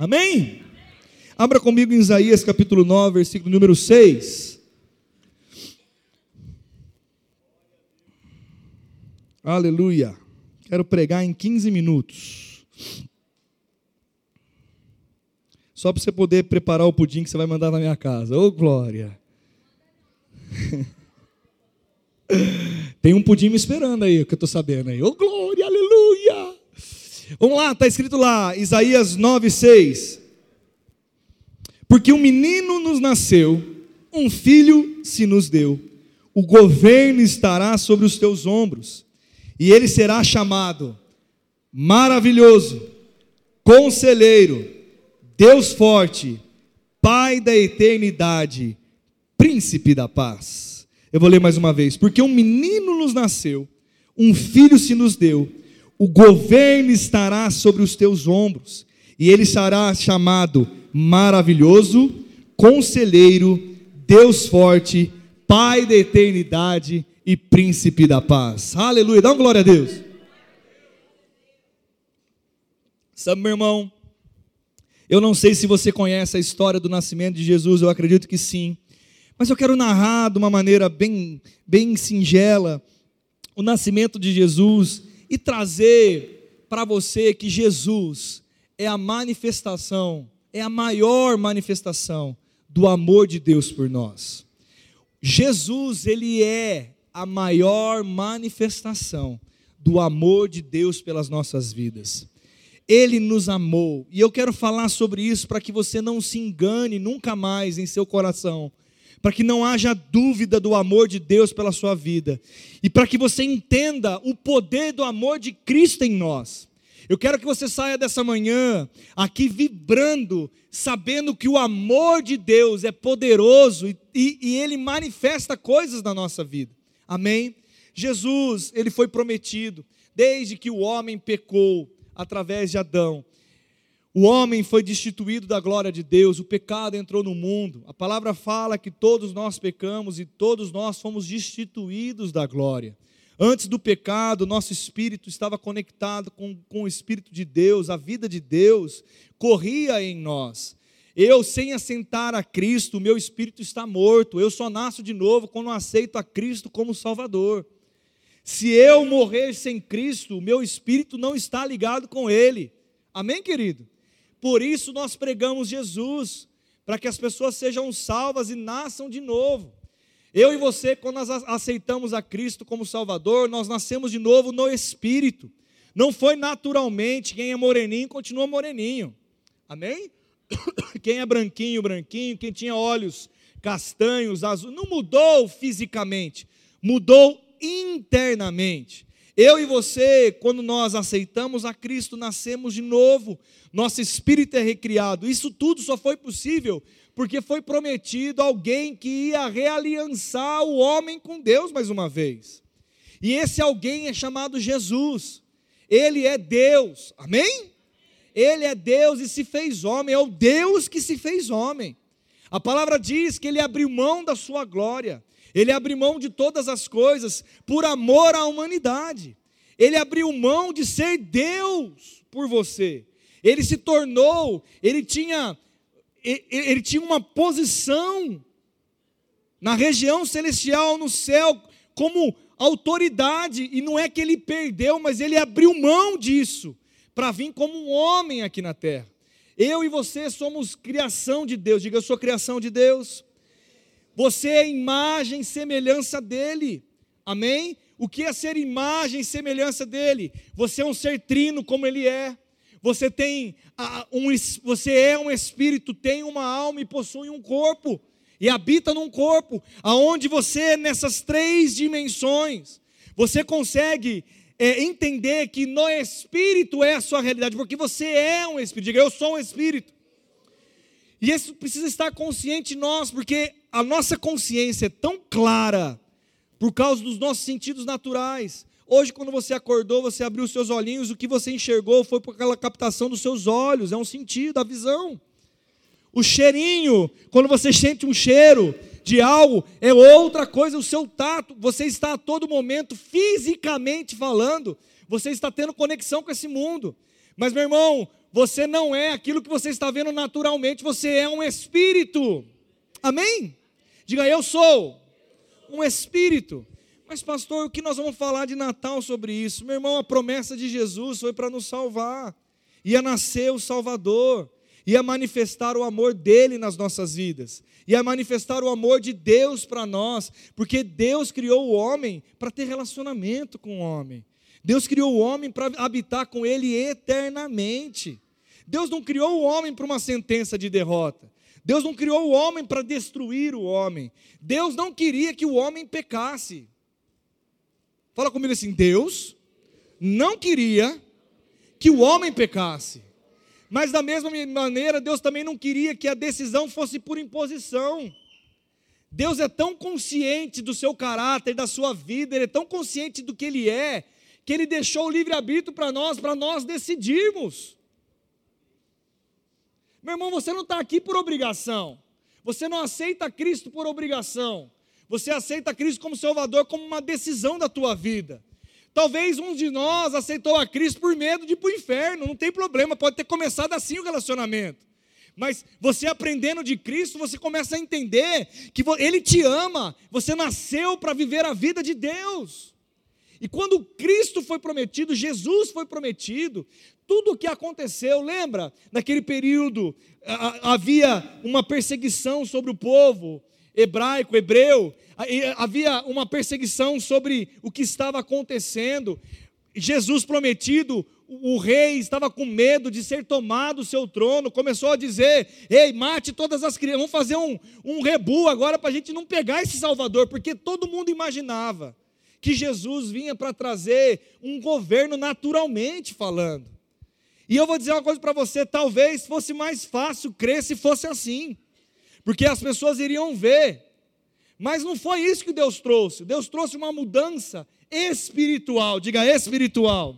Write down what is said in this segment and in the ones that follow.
Amém? Abra comigo em Isaías capítulo 9, versículo número 6. Aleluia. Quero pregar em 15 minutos. Só para você poder preparar o pudim que você vai mandar na minha casa. Ô, oh, glória. Tem um pudim me esperando aí, que eu estou sabendo aí. Ô, oh, glória, aleluia. Vamos lá, está escrito lá, Isaías 9,6. Porque um menino nos nasceu, um filho se nos deu, o governo estará sobre os teus ombros, e ele será chamado Maravilhoso, Conselheiro, Deus Forte, Pai da Eternidade, Príncipe da Paz. Eu vou ler mais uma vez. Porque um menino nos nasceu, um filho se nos deu, o governo estará sobre os teus ombros, e ele será chamado Maravilhoso, Conselheiro, Deus Forte, Pai da Eternidade e Príncipe da Paz. Aleluia, dá uma glória a Deus. Sabe, meu irmão, eu não sei se você conhece a história do nascimento de Jesus, eu acredito que sim. Mas eu quero narrar de uma maneira bem, bem singela o nascimento de Jesus e trazer para você que Jesus é a manifestação, é a maior manifestação do amor de Deus por nós. Jesus, ele é a maior manifestação do amor de Deus pelas nossas vidas. Ele nos amou, e eu quero falar sobre isso para que você não se engane nunca mais em seu coração para que não haja dúvida do amor de Deus pela sua vida e para que você entenda o poder do amor de Cristo em nós. Eu quero que você saia dessa manhã aqui vibrando, sabendo que o amor de Deus é poderoso e, e, e ele manifesta coisas na nossa vida. Amém? Jesus, ele foi prometido desde que o homem pecou através de Adão. O homem foi destituído da glória de Deus, o pecado entrou no mundo. A palavra fala que todos nós pecamos e todos nós fomos destituídos da glória. Antes do pecado, nosso espírito estava conectado com, com o Espírito de Deus, a vida de Deus corria em nós. Eu, sem assentar a Cristo, meu espírito está morto. Eu só nasço de novo quando aceito a Cristo como Salvador. Se eu morrer sem Cristo, o meu espírito não está ligado com Ele. Amém, querido? Por isso nós pregamos Jesus, para que as pessoas sejam salvas e nasçam de novo. Eu e você, quando nós aceitamos a Cristo como Salvador, nós nascemos de novo no Espírito. Não foi naturalmente, quem é moreninho continua moreninho. Amém? Quem é branquinho, branquinho, quem tinha olhos castanhos, azuis, não mudou fisicamente, mudou internamente. Eu e você, quando nós aceitamos a Cristo, nascemos de novo, nosso espírito é recriado. Isso tudo só foi possível porque foi prometido alguém que ia realiançar o homem com Deus mais uma vez. E esse alguém é chamado Jesus. Ele é Deus. Amém? Ele é Deus e se fez homem, é o Deus que se fez homem. A palavra diz que ele abriu mão da sua glória. Ele abriu mão de todas as coisas por amor à humanidade. Ele abriu mão de ser Deus por você. Ele se tornou, ele tinha, ele tinha uma posição na região celestial, no céu, como autoridade, e não é que ele perdeu, mas ele abriu mão disso para vir como um homem aqui na terra. Eu e você somos criação de Deus. Diga, eu sou criação de Deus. Você é imagem e semelhança dele. Amém? O que é ser imagem e semelhança dele? Você é um ser trino como ele é. Você tem um, você é um espírito, tem uma alma e possui um corpo e habita num corpo, aonde você nessas três dimensões, você consegue é, entender que no espírito é a sua realidade, porque você é um espírito. Diga, eu sou um espírito. E isso precisa estar consciente em nós, porque a nossa consciência é tão clara por causa dos nossos sentidos naturais. Hoje, quando você acordou, você abriu os seus olhinhos, o que você enxergou foi por aquela captação dos seus olhos, é um sentido, a visão. O cheirinho, quando você sente um cheiro de algo, é outra coisa, o seu tato, você está a todo momento, fisicamente falando, você está tendo conexão com esse mundo. Mas, meu irmão, você não é aquilo que você está vendo naturalmente, você é um espírito. Amém? Diga, eu sou um espírito. Mas, pastor, o que nós vamos falar de Natal sobre isso? Meu irmão, a promessa de Jesus foi para nos salvar. Ia nascer o Salvador, ia manifestar o amor dele nas nossas vidas, ia manifestar o amor de Deus para nós, porque Deus criou o homem para ter relacionamento com o homem. Deus criou o homem para habitar com ele eternamente. Deus não criou o homem para uma sentença de derrota. Deus não criou o homem para destruir o homem. Deus não queria que o homem pecasse. Fala comigo assim: Deus não queria que o homem pecasse. Mas da mesma maneira, Deus também não queria que a decisão fosse por imposição. Deus é tão consciente do seu caráter, da sua vida, Ele é tão consciente do que Ele é, que Ele deixou o livre-arbítrio para nós, para nós decidirmos. Meu irmão, você não está aqui por obrigação. Você não aceita Cristo por obrigação. Você aceita Cristo como Salvador, como uma decisão da tua vida. Talvez um de nós aceitou a Cristo por medo de ir para o inferno, não tem problema, pode ter começado assim o relacionamento. Mas você aprendendo de Cristo, você começa a entender que Ele te ama, você nasceu para viver a vida de Deus. E quando Cristo foi prometido, Jesus foi prometido, tudo o que aconteceu, lembra? Naquele período havia uma perseguição sobre o povo hebraico, hebreu, havia uma perseguição sobre o que estava acontecendo. Jesus prometido, o rei estava com medo de ser tomado o seu trono, começou a dizer: Ei, mate todas as crianças, vamos fazer um, um rebu agora para a gente não pegar esse Salvador, porque todo mundo imaginava que Jesus vinha para trazer um governo naturalmente falando. E eu vou dizer uma coisa para você: talvez fosse mais fácil crer se fosse assim, porque as pessoas iriam ver. Mas não foi isso que Deus trouxe. Deus trouxe uma mudança espiritual, diga espiritual.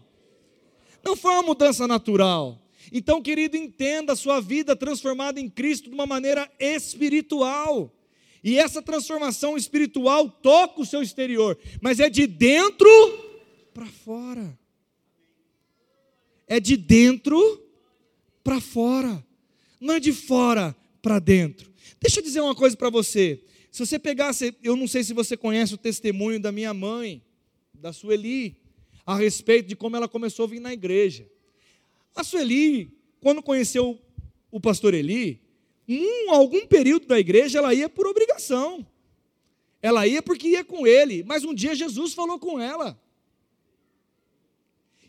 Não foi uma mudança natural. Então, querido, entenda a sua vida transformada em Cristo de uma maneira espiritual. E essa transformação espiritual toca o seu exterior, mas é de dentro para fora. É de dentro para fora, não é de fora para dentro. Deixa eu dizer uma coisa para você. Se você pegasse, eu não sei se você conhece o testemunho da minha mãe, da Sueli, a respeito de como ela começou a vir na igreja. A Sueli, quando conheceu o pastor Eli, um, algum período da igreja ela ia por obrigação. Ela ia porque ia com ele, mas um dia Jesus falou com ela.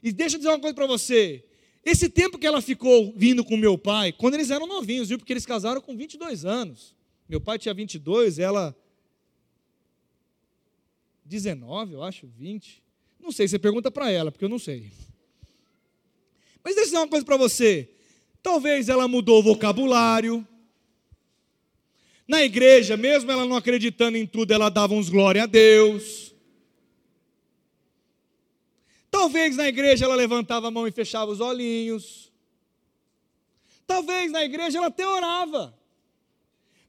E deixa eu dizer uma coisa para você. Esse tempo que ela ficou vindo com meu pai, quando eles eram novinhos, viu? Porque eles casaram com 22 anos. Meu pai tinha 22, ela 19, eu acho, 20. Não sei, você pergunta para ela, porque eu não sei. Mas deixa eu dizer uma coisa para você. Talvez ela mudou o vocabulário, na igreja, mesmo ela não acreditando em tudo, ela dava uns glória a Deus. Talvez na igreja ela levantava a mão e fechava os olhinhos. Talvez na igreja ela até orava.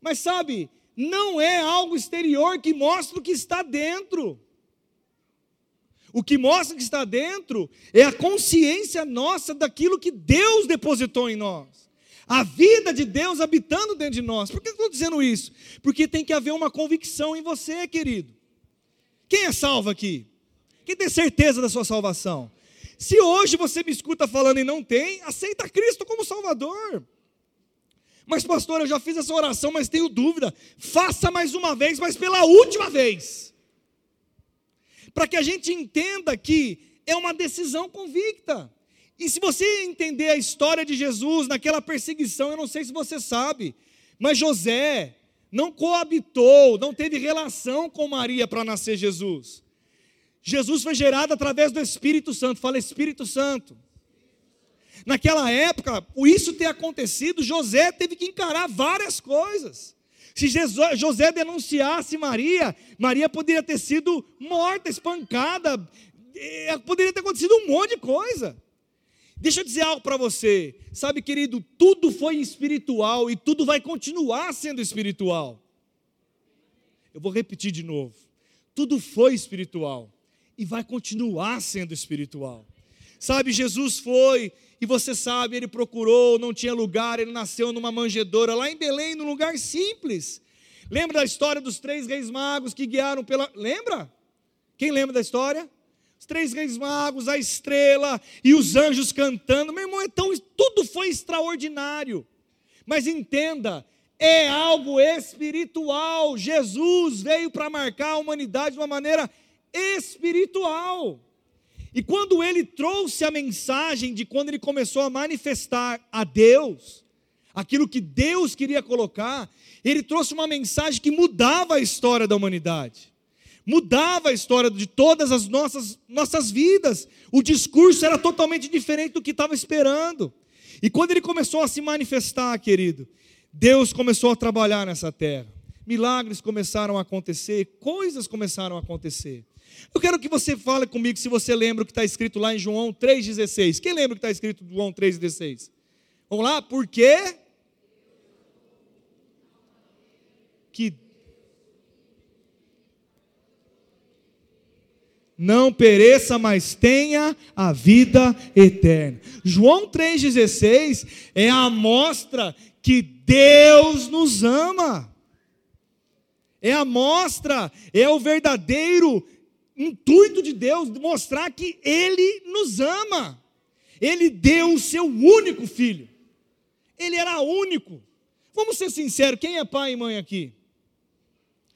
Mas sabe, não é algo exterior que mostra o que está dentro. O que mostra que está dentro é a consciência nossa daquilo que Deus depositou em nós a vida de Deus habitando dentro de nós. Por que eu estou dizendo isso? Porque tem que haver uma convicção em você, querido. Quem é salvo aqui? Quem tem certeza da sua salvação? Se hoje você me escuta falando e não tem, aceita Cristo como Salvador. Mas, pastor, eu já fiz essa oração, mas tenho dúvida. Faça mais uma vez, mas pela última vez. Para que a gente entenda que é uma decisão convicta. E se você entender a história de Jesus naquela perseguição, eu não sei se você sabe, mas José não coabitou, não teve relação com Maria para nascer Jesus. Jesus foi gerado através do Espírito Santo, fala Espírito Santo. Naquela época, o isso ter acontecido, José teve que encarar várias coisas. Se Jesus, José denunciasse Maria, Maria poderia ter sido morta, espancada, eh, poderia ter acontecido um monte de coisa. Deixa eu dizer algo para você. Sabe, querido, tudo foi espiritual e tudo vai continuar sendo espiritual. Eu vou repetir de novo. Tudo foi espiritual e vai continuar sendo espiritual. Sabe, Jesus foi e você sabe, ele procurou, não tinha lugar, ele nasceu numa manjedoura lá em Belém, num lugar simples. Lembra da história dos três reis magos que guiaram pela. Lembra? Quem lembra da história? Os três reis magos, a estrela e os anjos cantando. Meu irmão, então tudo foi extraordinário. Mas entenda, é algo espiritual. Jesus veio para marcar a humanidade de uma maneira espiritual. E quando ele trouxe a mensagem de quando ele começou a manifestar a Deus, aquilo que Deus queria colocar, ele trouxe uma mensagem que mudava a história da humanidade, mudava a história de todas as nossas, nossas vidas. O discurso era totalmente diferente do que estava esperando. E quando ele começou a se manifestar, querido, Deus começou a trabalhar nessa terra. Milagres começaram a acontecer, coisas começaram a acontecer. Eu quero que você fale comigo se você lembra o que está escrito lá em João 3,16. Quem lembra o que está escrito em João 3,16? Vamos lá? Porque que não pereça, mas tenha a vida eterna. João 3,16 é a amostra que Deus nos ama. É a amostra, é o verdadeiro intuito de Deus mostrar que Ele nos ama. Ele deu o seu único filho. Ele era único. Vamos ser sinceros, quem é pai e mãe aqui?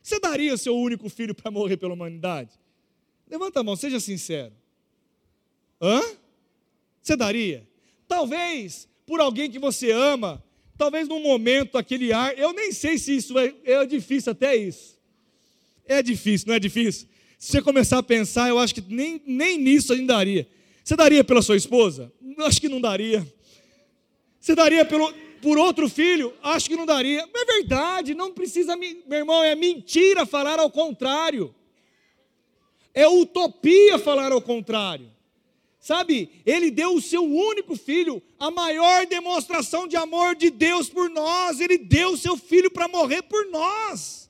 Você daria o seu único filho para morrer pela humanidade? Levanta a mão, seja sincero. Hã? Você daria? Talvez por alguém que você ama, talvez num momento aquele ar, eu nem sei se isso é, é difícil até isso. É difícil, não é difícil? Se você começar a pensar, eu acho que nem, nem nisso ainda daria. Você daria pela sua esposa? Acho que não daria. Você daria pelo, por outro filho? Acho que não daria. É verdade, não precisa, meu irmão, é mentira falar ao contrário. É utopia falar ao contrário. Sabe, ele deu o seu único filho, a maior demonstração de amor de Deus por nós. Ele deu o seu filho para morrer por nós.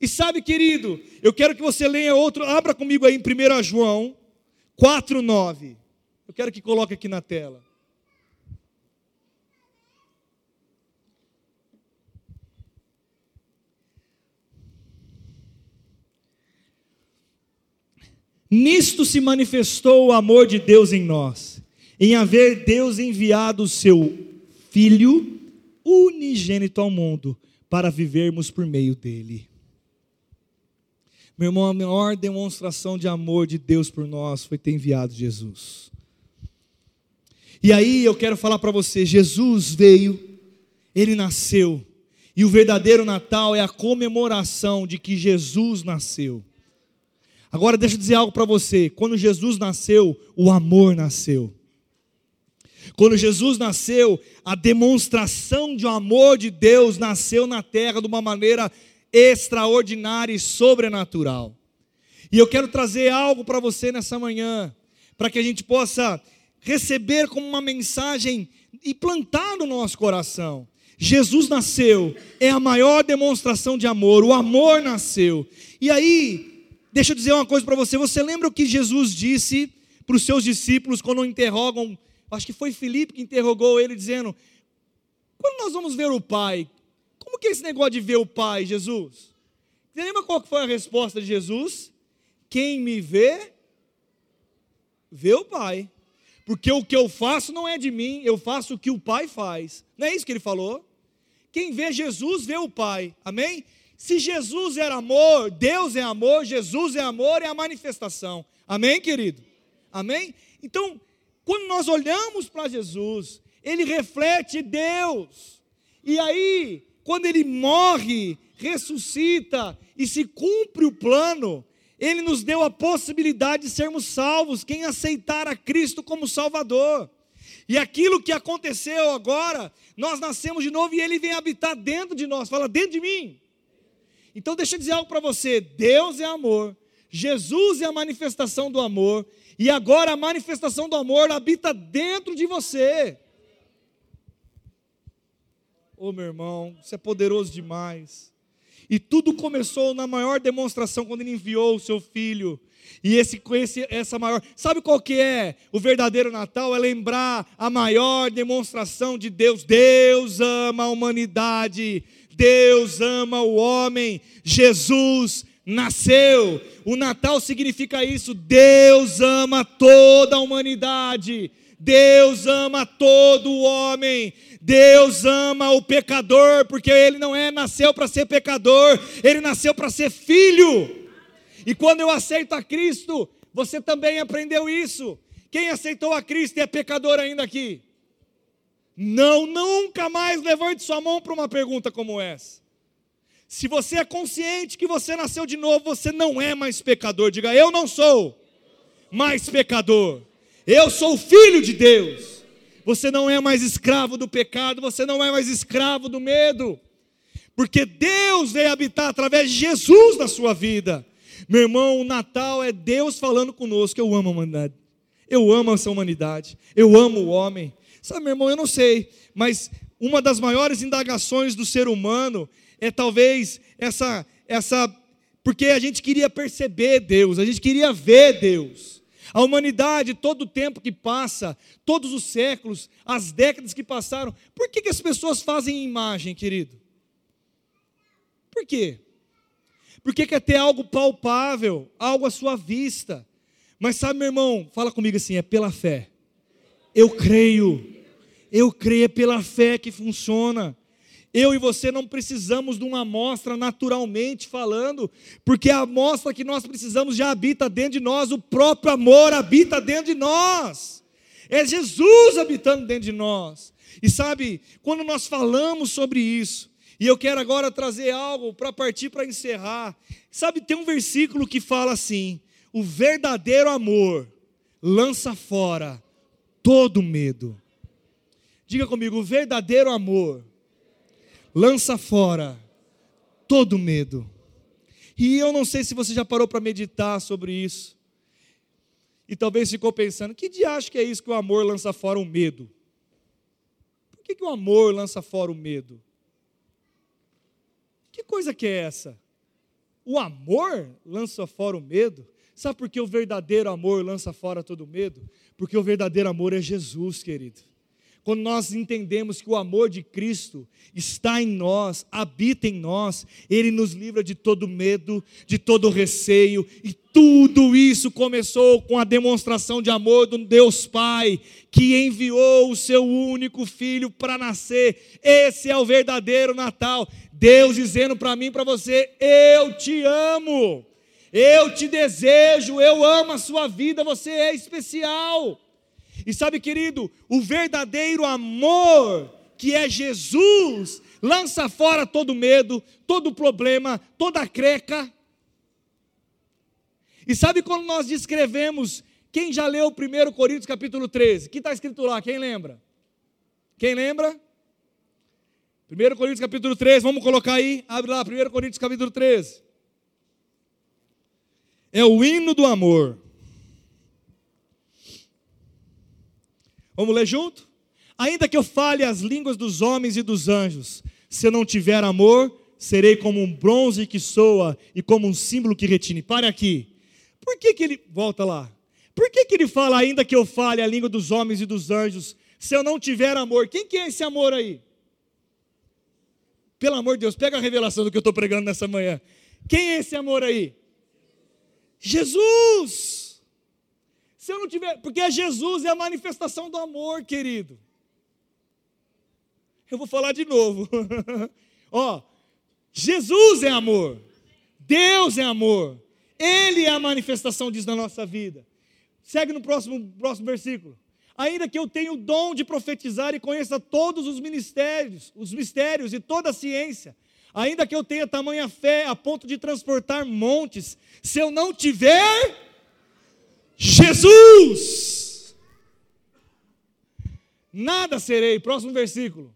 E sabe, querido, eu quero que você leia outro, abra comigo aí em 1 João 4,9. Eu quero que coloque aqui na tela. Nisto se manifestou o amor de Deus em nós, em haver Deus enviado o seu Filho unigênito ao mundo, para vivermos por meio dele. Meu irmão, a maior demonstração de amor de Deus por nós foi ter enviado Jesus. E aí eu quero falar para você: Jesus veio, ele nasceu, e o verdadeiro Natal é a comemoração de que Jesus nasceu. Agora deixa eu dizer algo para você: quando Jesus nasceu, o amor nasceu. Quando Jesus nasceu, a demonstração de um amor de Deus nasceu na terra de uma maneira extraordinária e sobrenatural. E eu quero trazer algo para você nessa manhã, para que a gente possa receber como uma mensagem e plantar no nosso coração. Jesus nasceu, é a maior demonstração de amor, o amor nasceu. E aí, deixa eu dizer uma coisa para você: você lembra o que Jesus disse para os seus discípulos quando interrogam? Acho que foi Filipe que interrogou ele, dizendo: Quando nós vamos ver o Pai? Como que é esse negócio de ver o Pai, Jesus? Você lembra qual foi a resposta de Jesus? Quem me vê, vê o Pai. Porque o que eu faço não é de mim, eu faço o que o Pai faz. Não é isso que ele falou? Quem vê Jesus, vê o Pai. Amém? Se Jesus era amor, Deus é amor, Jesus é amor, é a manifestação. Amém, querido? Amém? Então, quando nós olhamos para Jesus, ele reflete Deus. E aí, quando ele morre, ressuscita e se cumpre o plano, ele nos deu a possibilidade de sermos salvos, quem aceitar a Cristo como Salvador. E aquilo que aconteceu agora, nós nascemos de novo e ele vem habitar dentro de nós, fala dentro de mim. Então deixa eu dizer algo para você: Deus é amor, Jesus é a manifestação do amor, e agora a manifestação do amor habita dentro de você. Ô oh, meu irmão, isso é poderoso demais. E tudo começou na maior demonstração quando ele enviou o seu filho. E esse, esse, essa maior. Sabe qual que é o verdadeiro Natal? É lembrar a maior demonstração de Deus. Deus ama a humanidade. Deus ama o homem. Jesus nasceu. O Natal significa isso. Deus ama toda a humanidade. Deus ama todo homem. Deus ama o pecador, porque ele não é nasceu para ser pecador, ele nasceu para ser filho. E quando eu aceito a Cristo, você também aprendeu isso. Quem aceitou a Cristo e é pecador ainda aqui? Não, nunca mais levante sua mão para uma pergunta como essa. Se você é consciente que você nasceu de novo, você não é mais pecador. Diga, eu não sou mais pecador. Eu sou filho de Deus. Você não é mais escravo do pecado, você não é mais escravo do medo. Porque Deus veio habitar através de Jesus na sua vida. Meu irmão, o Natal é Deus falando conosco. Eu amo a humanidade. Eu amo essa humanidade. Eu amo o homem. Sabe, meu irmão, eu não sei, mas uma das maiores indagações do ser humano é talvez essa essa porque a gente queria perceber Deus, a gente queria ver Deus. A humanidade, todo o tempo que passa, todos os séculos, as décadas que passaram, por que, que as pessoas fazem imagem, querido? Por quê? Porque quer ter algo palpável, algo à sua vista. Mas sabe, meu irmão, fala comigo assim: é pela fé. Eu creio, eu creio, é pela fé que funciona. Eu e você não precisamos de uma amostra naturalmente falando, porque a amostra que nós precisamos já habita dentro de nós, o próprio amor habita dentro de nós. É Jesus habitando dentro de nós. E sabe, quando nós falamos sobre isso, e eu quero agora trazer algo para partir para encerrar. Sabe, tem um versículo que fala assim: o verdadeiro amor lança fora todo medo. Diga comigo, o verdadeiro amor lança fora todo medo. E eu não sei se você já parou para meditar sobre isso. E talvez ficou pensando: que diacho que é isso que o amor lança fora o medo? Por que, que o amor lança fora o medo? Que coisa que é essa? O amor lança fora o medo? Sabe por que o verdadeiro amor lança fora todo medo? Porque o verdadeiro amor é Jesus, querido. Quando nós entendemos que o amor de Cristo está em nós, habita em nós, Ele nos livra de todo medo, de todo receio, e tudo isso começou com a demonstração de amor do Deus Pai, que enviou o seu único filho para nascer. Esse é o verdadeiro Natal. Deus dizendo para mim para você: Eu te amo, eu te desejo, eu amo a sua vida, você é especial. E sabe, querido, o verdadeiro amor, que é Jesus, lança fora todo medo, todo problema, toda creca. E sabe quando nós descrevemos, quem já leu 1 Coríntios capítulo 13? O que está escrito lá? Quem lembra? Quem lembra? 1 Coríntios capítulo 13, vamos colocar aí, abre lá, 1 Coríntios capítulo 13. É o hino do amor. Vamos ler junto? Ainda que eu fale as línguas dos homens e dos anjos, se eu não tiver amor, serei como um bronze que soa e como um símbolo que retine. Pare aqui. Por que, que ele. Volta lá. Por que, que ele fala, ainda que eu fale a língua dos homens e dos anjos, se eu não tiver amor? Quem que é esse amor aí? Pelo amor de Deus, pega a revelação do que eu estou pregando nessa manhã. Quem é esse amor aí? Jesus! Se eu não tiver, porque Jesus é a manifestação do amor, querido. Eu vou falar de novo. Ó, Jesus é amor. Deus é amor. Ele é a manifestação disso na nossa vida. Segue no próximo, próximo versículo. Ainda que eu tenha o dom de profetizar e conheça todos os ministérios, os mistérios e toda a ciência, ainda que eu tenha tamanha fé a ponto de transportar montes, se eu não tiver Jesus. Nada serei. Próximo versículo.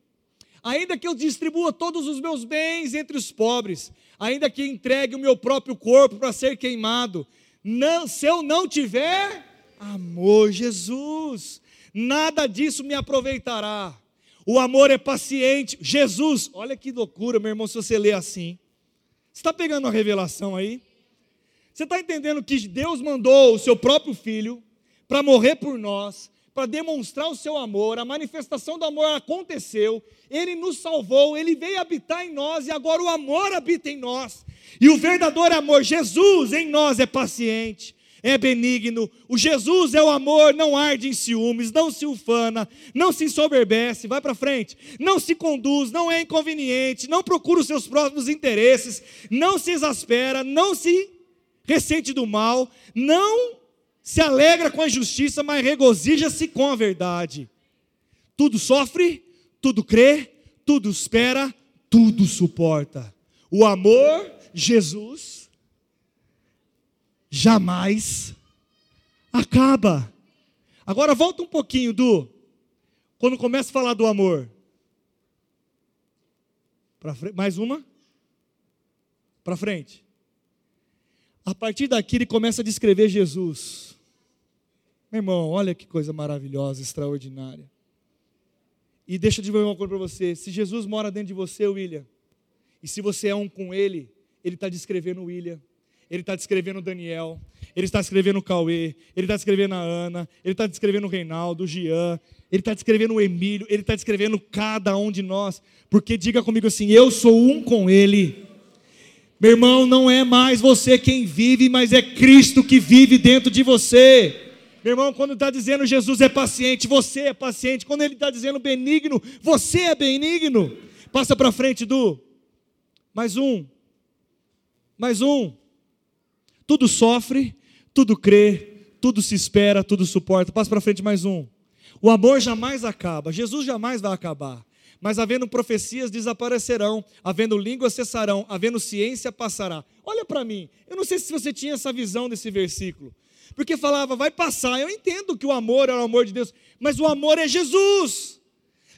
Ainda que eu distribua todos os meus bens entre os pobres, ainda que entregue o meu próprio corpo para ser queimado, não, se eu não tiver amor, Jesus, nada disso me aproveitará. O amor é paciente. Jesus, olha que loucura, meu irmão, se você ler assim. Você está pegando a revelação aí? Você está entendendo que Deus mandou o seu próprio filho para morrer por nós, para demonstrar o seu amor, a manifestação do amor aconteceu, ele nos salvou, ele veio habitar em nós e agora o amor habita em nós. E o verdadeiro amor, Jesus em nós é paciente, é benigno. O Jesus é o amor, não arde em ciúmes, não se ufana, não se ensoberbece, vai para frente, não se conduz, não é inconveniente, não procura os seus próprios interesses, não se exaspera, não se ressente do mal, não se alegra com a injustiça, mas regozija-se com a verdade. Tudo sofre, tudo crê, tudo espera, tudo suporta. O amor, Jesus, jamais acaba. Agora volta um pouquinho do quando começa a falar do amor. Para mais uma. Para frente. A partir daqui ele começa a descrever Jesus. Meu irmão, olha que coisa maravilhosa, extraordinária. E deixa eu dizer uma coisa para você: se Jesus mora dentro de você, William, e se você é um com Ele, Ele está descrevendo o William, Ele está descrevendo o Daniel, Ele está descrevendo o Cauê, Ele está descrevendo a Ana, Ele está descrevendo o Reinaldo, o Jean, Ele está descrevendo o Emílio, Ele está descrevendo cada um de nós, porque diga comigo assim: eu sou um com Ele. Meu irmão, não é mais você quem vive, mas é Cristo que vive dentro de você. Meu irmão, quando está dizendo Jesus é paciente, você é paciente. Quando ele está dizendo benigno, você é benigno. Passa para frente, Du. Mais um. Mais um. Tudo sofre, tudo crê, tudo se espera, tudo suporta. Passa para frente mais um. O amor jamais acaba. Jesus jamais vai acabar. Mas havendo profecias desaparecerão, havendo línguas cessarão, havendo ciência passará. Olha para mim. Eu não sei se você tinha essa visão desse versículo porque falava, vai passar. Eu entendo que o amor é o amor de Deus, mas o amor é Jesus.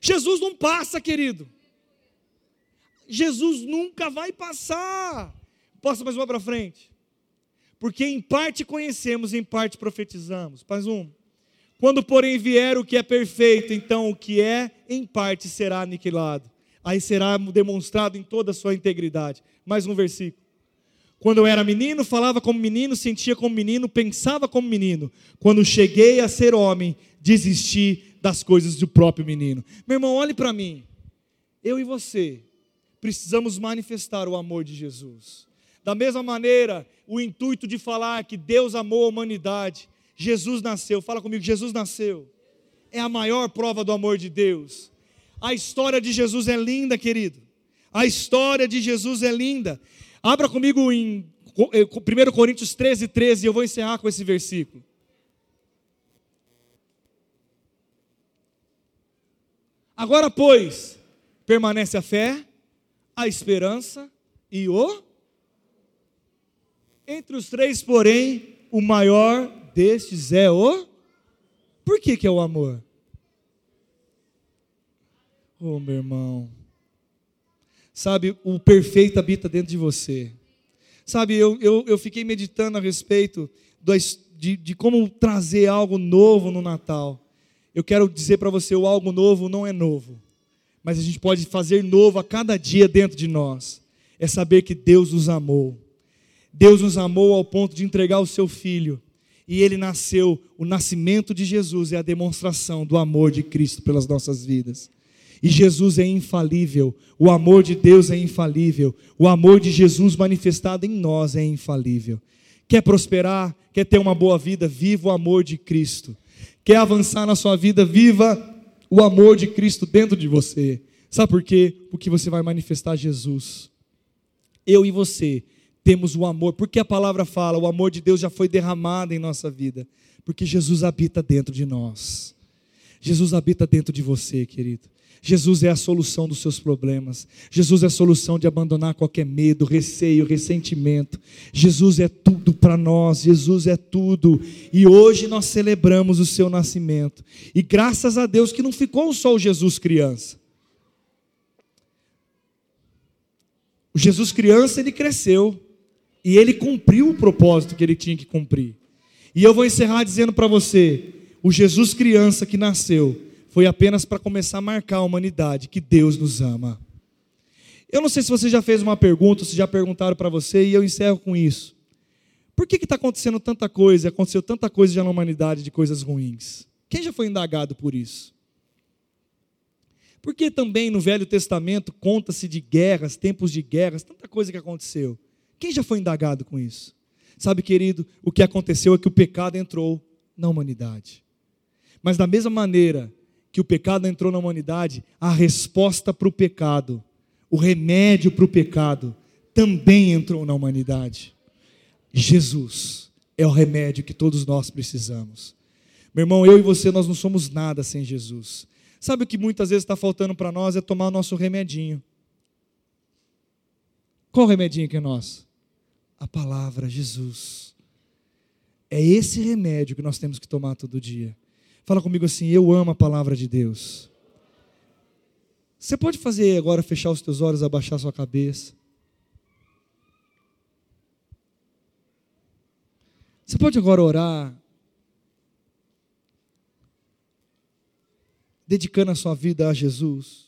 Jesus não passa, querido. Jesus nunca vai passar. Posso mais uma para frente? Porque em parte conhecemos, em parte profetizamos. Mais um. Quando, porém, vier o que é perfeito, então o que é em parte será aniquilado. Aí será demonstrado em toda a sua integridade. Mais um versículo. Quando eu era menino, falava como menino, sentia como menino, pensava como menino. Quando cheguei a ser homem, desisti das coisas do próprio menino. Meu irmão, olhe para mim. Eu e você precisamos manifestar o amor de Jesus. Da mesma maneira, o intuito de falar que Deus amou a humanidade, Jesus nasceu. Fala comigo, Jesus nasceu. É a maior prova do amor de Deus. A história de Jesus é linda, querido. A história de Jesus é linda. Abra comigo em 1 eh, Coríntios 13, 13, e eu vou encerrar com esse versículo. Agora, pois, permanece a fé, a esperança e o. Entre os três, porém, o maior destes é o. Por que, que é o amor? Oh, meu irmão. Sabe, o perfeito habita dentro de você. Sabe, eu, eu, eu fiquei meditando a respeito de, de como trazer algo novo no Natal. Eu quero dizer para você: o algo novo não é novo, mas a gente pode fazer novo a cada dia dentro de nós. É saber que Deus nos amou. Deus nos amou ao ponto de entregar o seu filho. E ele nasceu, o nascimento de Jesus é a demonstração do amor de Cristo pelas nossas vidas. E Jesus é infalível, o amor de Deus é infalível, o amor de Jesus manifestado em nós é infalível. Quer prosperar, quer ter uma boa vida, viva o amor de Cristo. Quer avançar na sua vida, viva o amor de Cristo dentro de você. Sabe por quê? Porque você vai manifestar Jesus. Eu e você temos o amor, porque a palavra fala, o amor de Deus já foi derramado em nossa vida, porque Jesus habita dentro de nós. Jesus habita dentro de você, querido. Jesus é a solução dos seus problemas. Jesus é a solução de abandonar qualquer medo, receio, ressentimento. Jesus é tudo para nós. Jesus é tudo. E hoje nós celebramos o seu nascimento. E graças a Deus que não ficou só o Jesus criança. O Jesus criança, ele cresceu. E ele cumpriu o propósito que ele tinha que cumprir. E eu vou encerrar dizendo para você: o Jesus criança que nasceu foi apenas para começar a marcar a humanidade que Deus nos ama. Eu não sei se você já fez uma pergunta, se já perguntaram para você, e eu encerro com isso. Por que está acontecendo tanta coisa, aconteceu tanta coisa já na humanidade de coisas ruins? Quem já foi indagado por isso? Porque também no Velho Testamento conta-se de guerras, tempos de guerras, tanta coisa que aconteceu. Quem já foi indagado com isso? Sabe, querido, o que aconteceu é que o pecado entrou na humanidade. Mas da mesma maneira que o pecado entrou na humanidade, a resposta para o pecado, o remédio para o pecado, também entrou na humanidade. Jesus é o remédio que todos nós precisamos. Meu irmão, eu e você, nós não somos nada sem Jesus. Sabe o que muitas vezes está faltando para nós? É tomar o nosso remedinho. Qual o remedinho que é nosso? A palavra, Jesus. É esse remédio que nós temos que tomar todo dia. Fala comigo assim: eu amo a palavra de Deus. Você pode fazer agora, fechar os teus olhos, abaixar sua cabeça. Você pode agora orar, dedicando a sua vida a Jesus.